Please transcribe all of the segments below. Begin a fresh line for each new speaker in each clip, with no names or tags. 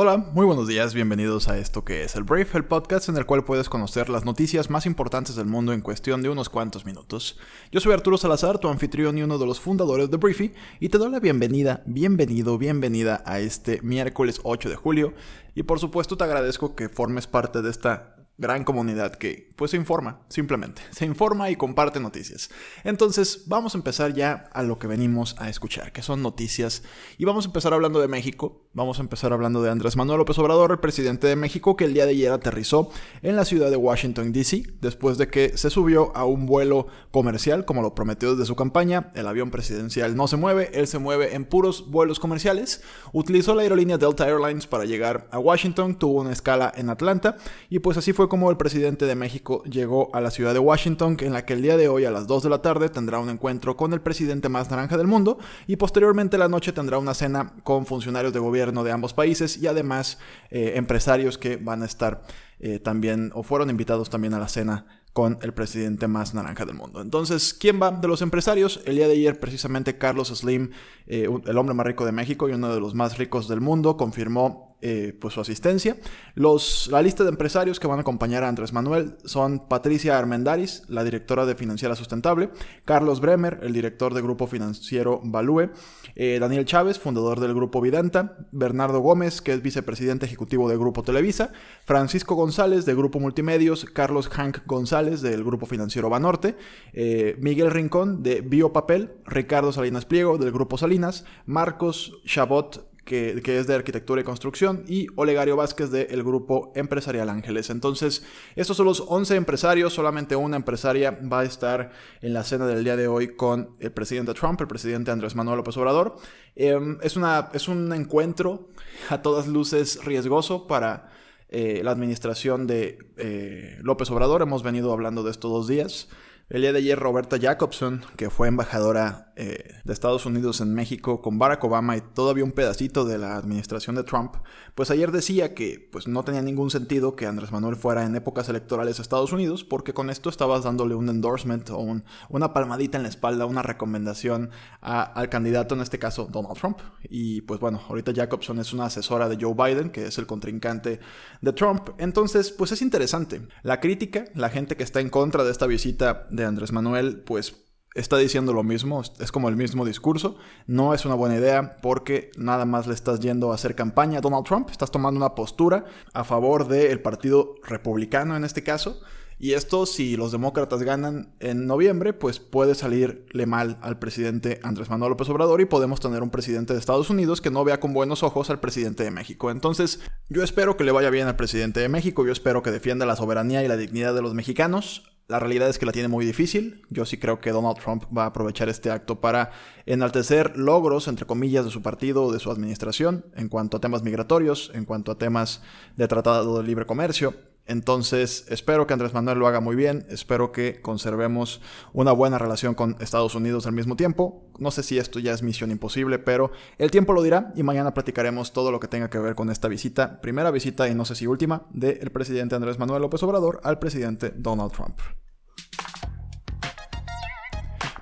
Hola, muy buenos días, bienvenidos a esto que es el Brief, el podcast en el cual puedes conocer las noticias más importantes del mundo en cuestión de unos cuantos minutos. Yo soy Arturo Salazar, tu anfitrión y uno de los fundadores de Briefy, y te doy la bienvenida, bienvenido, bienvenida a este miércoles 8 de julio, y por supuesto te agradezco que formes parte de esta gran comunidad que pues se informa, simplemente, se informa y comparte noticias. Entonces, vamos a empezar ya a lo que venimos a escuchar, que son noticias, y vamos a empezar hablando de México, vamos a empezar hablando de Andrés Manuel López Obrador, el presidente de México, que el día de ayer aterrizó en la ciudad de Washington, D.C., después de que se subió a un vuelo comercial, como lo prometió desde su campaña, el avión presidencial no se mueve, él se mueve en puros vuelos comerciales, utilizó la aerolínea Delta Airlines para llegar a Washington, tuvo una escala en Atlanta, y pues así fue como el presidente de México llegó a la ciudad de Washington, en la que el día de hoy a las 2 de la tarde tendrá un encuentro con el presidente más naranja del mundo y posteriormente la noche tendrá una cena con funcionarios de gobierno de ambos países y además eh, empresarios que van a estar eh, también o fueron invitados también a la cena con el presidente más naranja del mundo. Entonces, ¿quién va de los empresarios? El día de ayer, precisamente, Carlos Slim, eh, el hombre más rico de México y uno de los más ricos del mundo, confirmó eh, pues su asistencia. Los, la lista de empresarios que van a acompañar a Andrés Manuel son Patricia Armendaris, la directora de Financiera Sustentable, Carlos Bremer, el director del Grupo Financiero Value, eh, Daniel Chávez, fundador del Grupo Videnta, Bernardo Gómez, que es vicepresidente ejecutivo del Grupo Televisa, Francisco González, de Grupo Multimedios, Carlos Hank González, del Grupo Financiero Banorte, eh, Miguel Rincón, de Biopapel, Ricardo Salinas Pliego, del Grupo Salinas, Marcos Chabot, que, es de arquitectura y construcción, y Olegario Vázquez del grupo empresarial Ángeles. Entonces, estos son los 11 empresarios, solamente una empresaria va a estar en la cena del día de hoy con el presidente Trump, el presidente Andrés Manuel López Obrador. Em, es, una, es un encuentro a todas luces riesgoso para... Eh, la administración de eh, López Obrador. Hemos venido hablando de estos dos días. El día de ayer Roberta Jacobson, que fue embajadora eh, de Estados Unidos en México con Barack Obama y todavía un pedacito de la administración de Trump, pues ayer decía que pues, no tenía ningún sentido que Andrés Manuel fuera en épocas electorales a Estados Unidos, porque con esto estabas dándole un endorsement o una palmadita en la espalda, una recomendación al candidato, en este caso Donald Trump. Y pues bueno, ahorita Jacobson es una asesora de Joe Biden, que es el contrincante de Trump. Entonces, pues es interesante. La crítica, la gente que está en contra de esta visita de Andrés Manuel, pues está diciendo lo mismo, es como el mismo discurso. No es una buena idea porque nada más le estás yendo a hacer campaña a Donald Trump, estás tomando una postura a favor del Partido Republicano en este caso. Y esto, si los demócratas ganan en noviembre, pues puede salirle mal al presidente Andrés Manuel López Obrador y podemos tener un presidente de Estados Unidos que no vea con buenos ojos al presidente de México. Entonces, yo espero que le vaya bien al presidente de México, yo espero que defienda la soberanía y la dignidad de los mexicanos. La realidad es que la tiene muy difícil. Yo sí creo que Donald Trump va a aprovechar este acto para enaltecer logros, entre comillas, de su partido o de su administración en cuanto a temas migratorios, en cuanto a temas de tratado de libre comercio. Entonces, espero que Andrés Manuel lo haga muy bien, espero que conservemos una buena relación con Estados Unidos al mismo tiempo. No sé si esto ya es misión imposible, pero el tiempo lo dirá y mañana platicaremos todo lo que tenga que ver con esta visita, primera visita y no sé si última, del presidente Andrés Manuel López Obrador al presidente Donald Trump.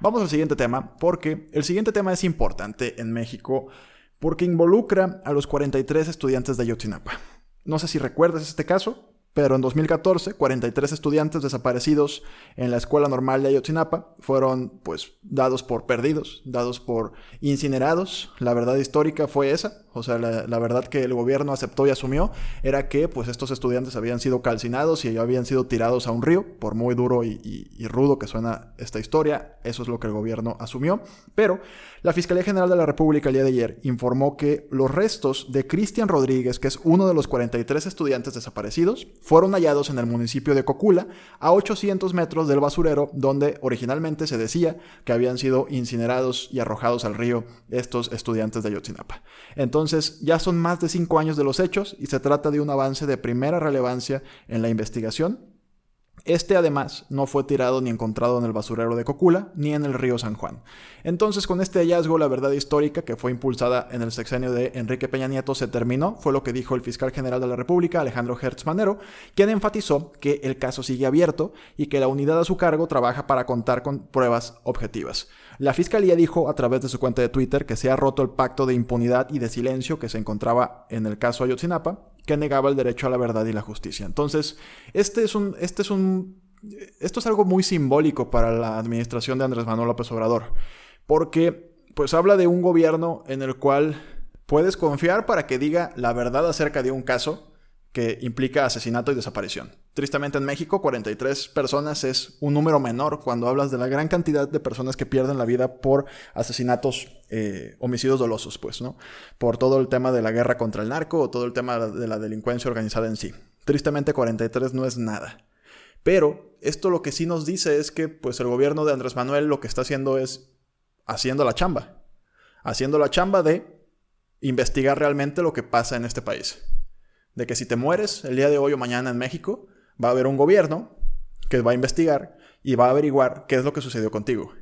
Vamos al siguiente tema, porque el siguiente tema es importante en México porque involucra a los 43 estudiantes de Ayotzinapa. No sé si recuerdas este caso, pero en 2014, 43 estudiantes desaparecidos en la Escuela Normal de Ayotzinapa fueron pues dados por perdidos, dados por incinerados. La verdad histórica fue esa, o sea, la, verdad que el gobierno aceptó y asumió era que pues estos estudiantes habían sido calcinados y habían sido tirados a un río, por muy duro y, y rudo que suena esta historia, eso es lo que el gobierno asumió. Pero la Fiscalía General de la República el día de ayer informó que los restos de Cristian Rodríguez, que es uno de los 43 estudiantes desaparecidos, fueron hallados en el municipio de Cocula, a 800 metros del basurero donde originalmente se decía que habían sido incinerados y arrojados al río estos estudiantes de Ayotzinapa. Entonces, ya son más de cinco años de los hechos y se trata de un avance de primera relevancia en la investigación este además no fue tirado ni encontrado en el basurero de Cocula ni en el río San Juan. Entonces con este hallazgo la verdad histórica que fue impulsada en el sexenio de Enrique Peña Nieto se terminó, fue lo que dijo el fiscal general de la República Alejandro Hertz Manero, quien enfatizó que el caso sigue abierto y que la unidad a su cargo trabaja para contar con pruebas objetivas. La fiscalía dijo a través de su cuenta de Twitter que se ha roto el pacto de impunidad y de silencio que se encontraba en el caso Ayotzinapa, que negaba el derecho a la verdad y la justicia. Entonces, este es un, este es un, esto es algo muy simbólico para la administración de Andrés Manuel López Obrador, porque pues habla de un gobierno en el cual puedes confiar para que diga la verdad acerca de un caso que implica asesinato y desaparición. Tristemente en México 43 personas es un número menor cuando hablas de la gran cantidad de personas que pierden la vida por asesinatos, eh, homicidios dolosos, pues, ¿no? Por todo el tema de la guerra contra el narco o todo el tema de la delincuencia organizada en sí. Tristemente 43 no es nada. Pero esto lo que sí nos dice es que pues el gobierno de Andrés Manuel lo que está haciendo es haciendo la chamba. Haciendo la chamba de investigar realmente lo que pasa en este país de que si te mueres el día de hoy o mañana en México, va a haber un gobierno que va a investigar y va a averiguar qué es lo que sucedió contigo.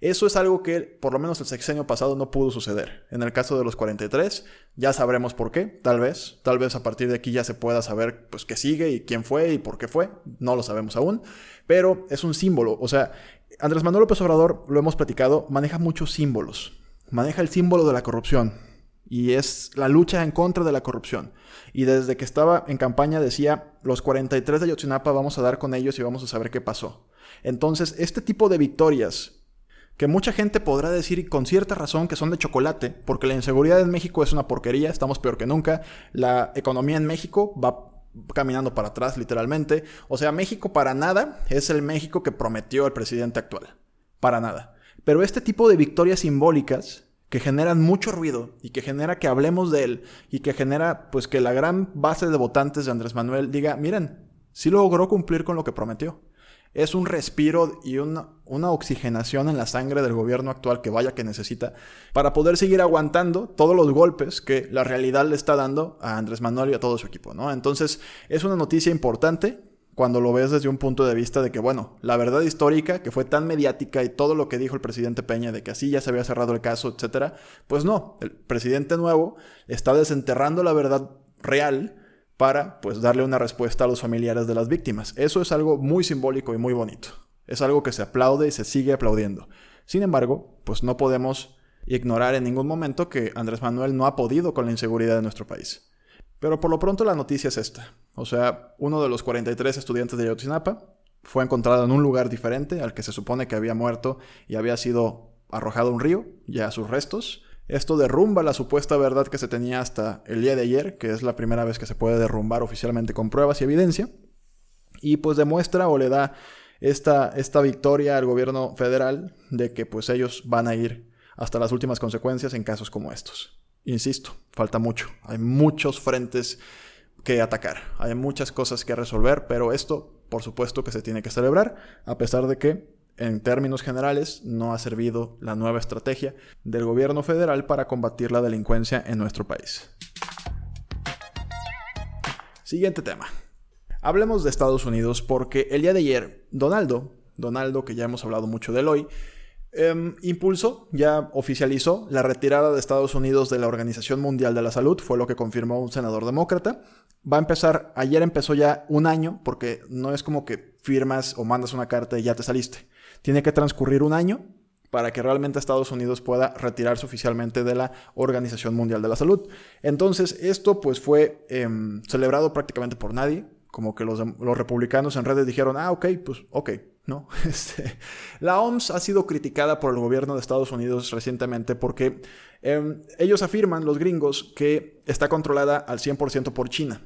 Eso es algo que por lo menos el sexenio pasado no pudo suceder. En el caso de los 43 ya sabremos por qué, tal vez, tal vez a partir de aquí ya se pueda saber pues qué sigue y quién fue y por qué fue, no lo sabemos aún, pero es un símbolo, o sea, Andrés Manuel López Obrador, lo hemos platicado, maneja muchos símbolos. Maneja el símbolo de la corrupción, y es la lucha en contra de la corrupción. Y desde que estaba en campaña decía, los 43 de Yotzinapa vamos a dar con ellos y vamos a saber qué pasó. Entonces, este tipo de victorias, que mucha gente podrá decir con cierta razón que son de chocolate, porque la inseguridad en México es una porquería, estamos peor que nunca, la economía en México va caminando para atrás literalmente, o sea, México para nada es el México que prometió el presidente actual, para nada. Pero este tipo de victorias simbólicas que generan mucho ruido y que genera que hablemos de él y que genera pues que la gran base de votantes de Andrés Manuel diga, miren, sí logró cumplir con lo que prometió. Es un respiro y una, una oxigenación en la sangre del gobierno actual que vaya que necesita para poder seguir aguantando todos los golpes que la realidad le está dando a Andrés Manuel y a todo su equipo, ¿no? Entonces, es una noticia importante cuando lo ves desde un punto de vista de que, bueno, la verdad histórica, que fue tan mediática y todo lo que dijo el presidente Peña de que así ya se había cerrado el caso, etcétera, pues no, el presidente nuevo está desenterrando la verdad real para pues darle una respuesta a los familiares de las víctimas. Eso es algo muy simbólico y muy bonito. Es algo que se aplaude y se sigue aplaudiendo. Sin embargo, pues no podemos ignorar en ningún momento que Andrés Manuel no ha podido con la inseguridad de nuestro país. Pero por lo pronto la noticia es esta. O sea, uno de los 43 estudiantes de Ayotzinapa fue encontrado en un lugar diferente al que se supone que había muerto y había sido arrojado a un río, ya sus restos. Esto derrumba la supuesta verdad que se tenía hasta el día de ayer, que es la primera vez que se puede derrumbar oficialmente con pruebas y evidencia. Y pues demuestra o le da esta, esta victoria al gobierno federal de que pues ellos van a ir hasta las últimas consecuencias en casos como estos. Insisto, falta mucho. Hay muchos frentes que atacar. Hay muchas cosas que resolver, pero esto, por supuesto, que se tiene que celebrar, a pesar de que, en términos generales, no ha servido la nueva estrategia del gobierno federal para combatir la delincuencia en nuestro país. Siguiente tema. Hablemos de Estados Unidos porque el día de ayer, Donaldo, Donaldo, que ya hemos hablado mucho de él hoy, Em, impulsó, ya oficializó la retirada de Estados Unidos de la Organización Mundial de la Salud, fue lo que confirmó un senador demócrata. Va a empezar, ayer empezó ya un año, porque no es como que firmas o mandas una carta y ya te saliste. Tiene que transcurrir un año para que realmente Estados Unidos pueda retirarse oficialmente de la Organización Mundial de la Salud. Entonces, esto pues fue em, celebrado prácticamente por nadie, como que los, los republicanos en redes dijeron, ah, ok, pues ok, ¿no? Este, la OMS ha sido criticada por el gobierno de Estados Unidos recientemente porque em, ellos afirman, los gringos, que está controlada al 100% por China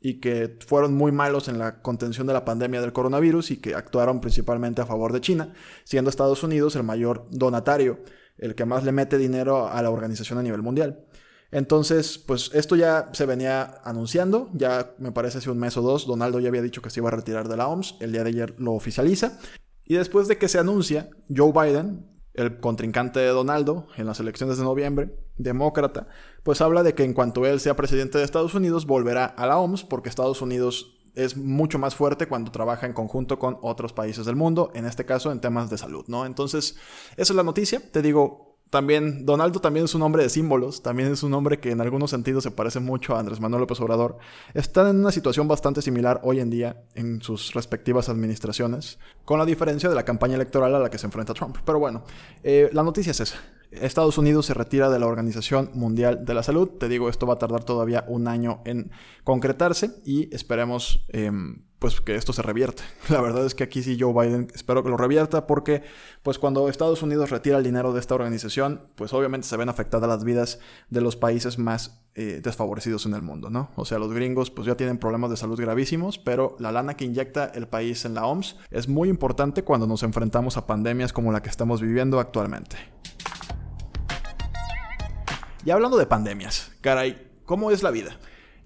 y que fueron muy malos en la contención de la pandemia del coronavirus y que actuaron principalmente a favor de China, siendo Estados Unidos el mayor donatario, el que más le mete dinero a la organización a nivel mundial. Entonces, pues esto ya se venía anunciando, ya me parece hace un mes o dos, Donaldo ya había dicho que se iba a retirar de la OMS, el día de ayer lo oficializa, y después de que se anuncia, Joe Biden, el contrincante de Donaldo en las elecciones de noviembre, demócrata, pues habla de que en cuanto él sea presidente de Estados Unidos, volverá a la OMS, porque Estados Unidos es mucho más fuerte cuando trabaja en conjunto con otros países del mundo, en este caso en temas de salud, ¿no? Entonces, esa es la noticia, te digo, también, Donaldo también es un hombre de símbolos, también es un hombre que en algunos sentidos se parece mucho a Andrés Manuel López Obrador. Están en una situación bastante similar hoy en día en sus respectivas administraciones, con la diferencia de la campaña electoral a la que se enfrenta Trump. Pero bueno, eh, la noticia es esa. Estados Unidos se retira de la Organización Mundial de la Salud. Te digo, esto va a tardar todavía un año en concretarse y esperemos em, pues que esto se revierte. La verdad es que aquí sí Joe Biden espero que lo revierta porque pues cuando Estados Unidos retira el dinero de esta organización, pues obviamente se ven afectadas las vidas de los países más eh, desfavorecidos en el mundo, ¿no? O sea, los gringos pues ya tienen problemas de salud gravísimos, pero la lana que inyecta el país en la OMS es muy importante cuando nos enfrentamos a pandemias como la que estamos viviendo actualmente. Y hablando de pandemias, caray, ¿cómo es la vida?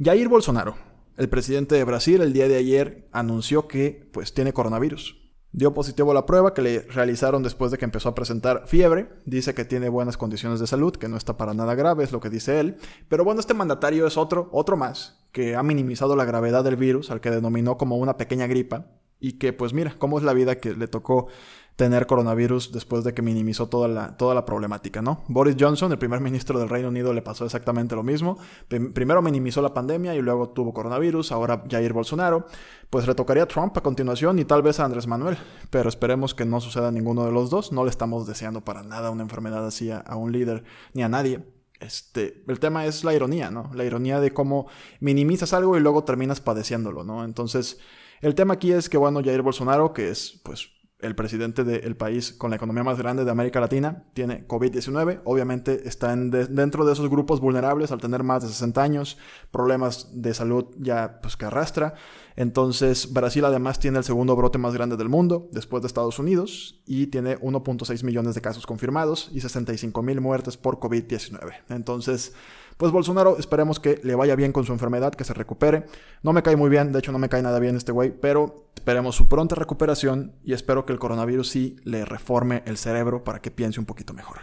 Jair Bolsonaro, el presidente de Brasil, el día de ayer anunció que pues tiene coronavirus. Dio positivo a la prueba que le realizaron después de que empezó a presentar fiebre. Dice que tiene buenas condiciones de salud, que no está para nada grave, es lo que dice él. Pero bueno, este mandatario es otro, otro más, que ha minimizado la gravedad del virus, al que denominó como una pequeña gripa. Y que pues mira, cómo es la vida que le tocó tener coronavirus después de que minimizó toda la, toda la problemática, ¿no? Boris Johnson, el primer ministro del Reino Unido, le pasó exactamente lo mismo. Primero minimizó la pandemia y luego tuvo coronavirus, ahora Jair Bolsonaro. Pues retocaría a Trump a continuación y tal vez a Andrés Manuel, pero esperemos que no suceda ninguno de los dos. No le estamos deseando para nada una enfermedad así a, un líder ni a nadie. Este, el tema es la ironía, ¿no? La ironía de cómo minimizas algo y luego terminas padeciéndolo, ¿no? Entonces, el tema aquí es que, bueno, Jair Bolsonaro, que es, pues, el presidente del país con la economía más grande de América Latina, tiene COVID-19. Obviamente está dentro de esos grupos vulnerables al tener más de 60 años, problemas de salud ya pues, que arrastra. Entonces Brasil además tiene el segundo brote más grande del mundo, después de Estados Unidos, y tiene 1.6 millones de casos confirmados y 65 mil muertes por COVID-19. Entonces pues Bolsonaro esperemos que le vaya bien con su enfermedad, que se recupere. No me cae muy bien, de hecho no me cae nada bien este güey, pero esperemos su pronta recuperación y espero que el coronavirus sí le reforme el cerebro para que piense un poquito mejor.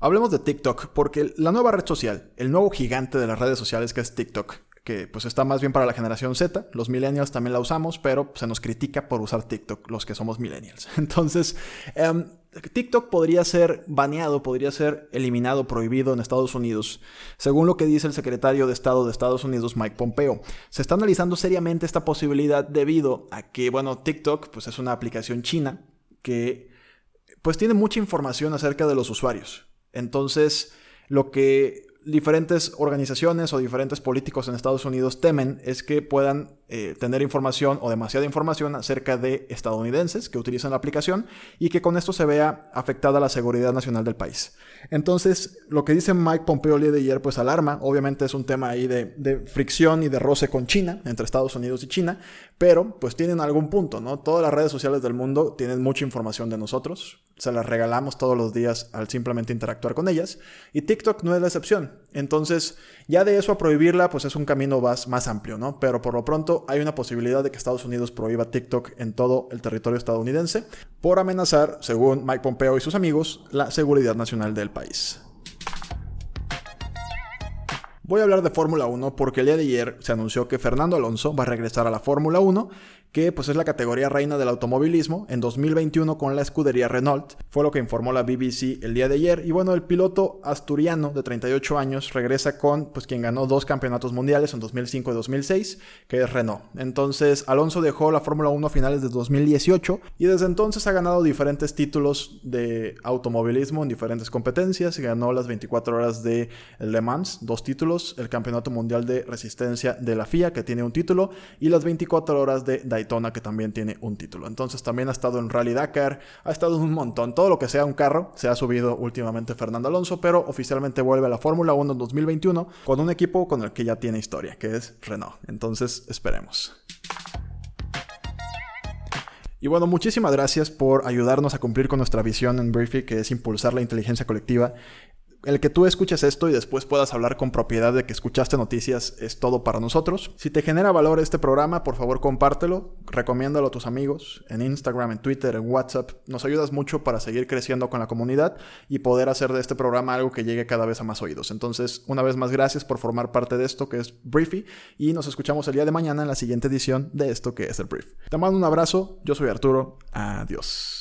Hablemos de TikTok, porque la nueva red social, el nuevo gigante de las redes sociales que es TikTok, que pues está más bien para la generación Z. Los millennials también la usamos, pero se nos critica por usar TikTok, los que somos millennials. Entonces, em, TikTok podría ser baneado, podría ser eliminado, prohibido en Estados Unidos, según lo que dice el secretario de Estado de Estados Unidos, Mike Pompeo. Se está analizando seriamente esta posibilidad debido a que, bueno, TikTok pues es una aplicación china que pues tiene mucha información acerca de los usuarios. Entonces, lo que diferentes organizaciones o diferentes políticos en Estados Unidos temen es que puedan eh, tener información o demasiada información acerca de estadounidenses que utilizan la aplicación y que con esto se vea afectada la seguridad nacional del país. Entonces, lo que dice Mike Pompeo el de ayer, pues alarma. Obviamente es un tema ahí de, de, fricción y de roce con China, entre Estados Unidos y China, pero pues tienen algún punto, ¿no? Todas las redes sociales del mundo tienen mucha información de nosotros, se las regalamos todos los días al simplemente interactuar con ellas, y TikTok no es la excepción. Entonces, ya de eso a prohibirla, pues es un camino más, más amplio, ¿no? Pero por lo pronto hay una posibilidad de que Estados Unidos prohíba TikTok en todo el territorio estadounidense por amenazar, según Mike Pompeo y sus amigos, la seguridad nacional del país. Voy a hablar de Fórmula 1 porque el día de ayer se anunció que Fernando Alonso va a regresar a la Fórmula 1 que pues es la categoría reina del automovilismo, en 2021 con la escudería Renault, fue lo que informó la BBC el día de ayer, y bueno, el piloto asturiano de 38 años regresa con pues quien ganó dos campeonatos mundiales en 2005 y 2006, que es Renault. Entonces, Alonso dejó la Fórmula 1 a finales de 2018 y desde entonces ha ganado diferentes títulos de automovilismo en diferentes competencias, ganó las 24 horas de Le Mans, dos títulos, el Campeonato Mundial de Resistencia de la FIA, que tiene un título, y las 24 horas de Daytona que también tiene un título. Entonces también ha estado en Rally Dakar, ha estado en un montón. Todo lo que sea un carro se ha subido últimamente Fernando Alonso, pero oficialmente vuelve a la Fórmula 1 en 2021 con un equipo con el que ya tiene historia, que es Renault. Entonces esperemos. Y bueno, muchísimas gracias por ayudarnos a cumplir con nuestra visión en Briefy, que es impulsar la inteligencia colectiva el que tú escuches esto y después puedas hablar con propiedad de que escuchaste noticias es todo para nosotros. Si te genera valor este programa, por favor compártelo, recomiéndalo a tus amigos en Instagram, en Twitter, en WhatsApp. Nos ayudas mucho para seguir creciendo con la comunidad y poder hacer de este programa algo que llegue cada vez a más oídos. Entonces, una vez más, gracias por formar parte de esto que es Briefy y nos escuchamos el día de mañana en la siguiente edición de esto que es el Brief. Te mando un abrazo, yo soy Arturo, adiós.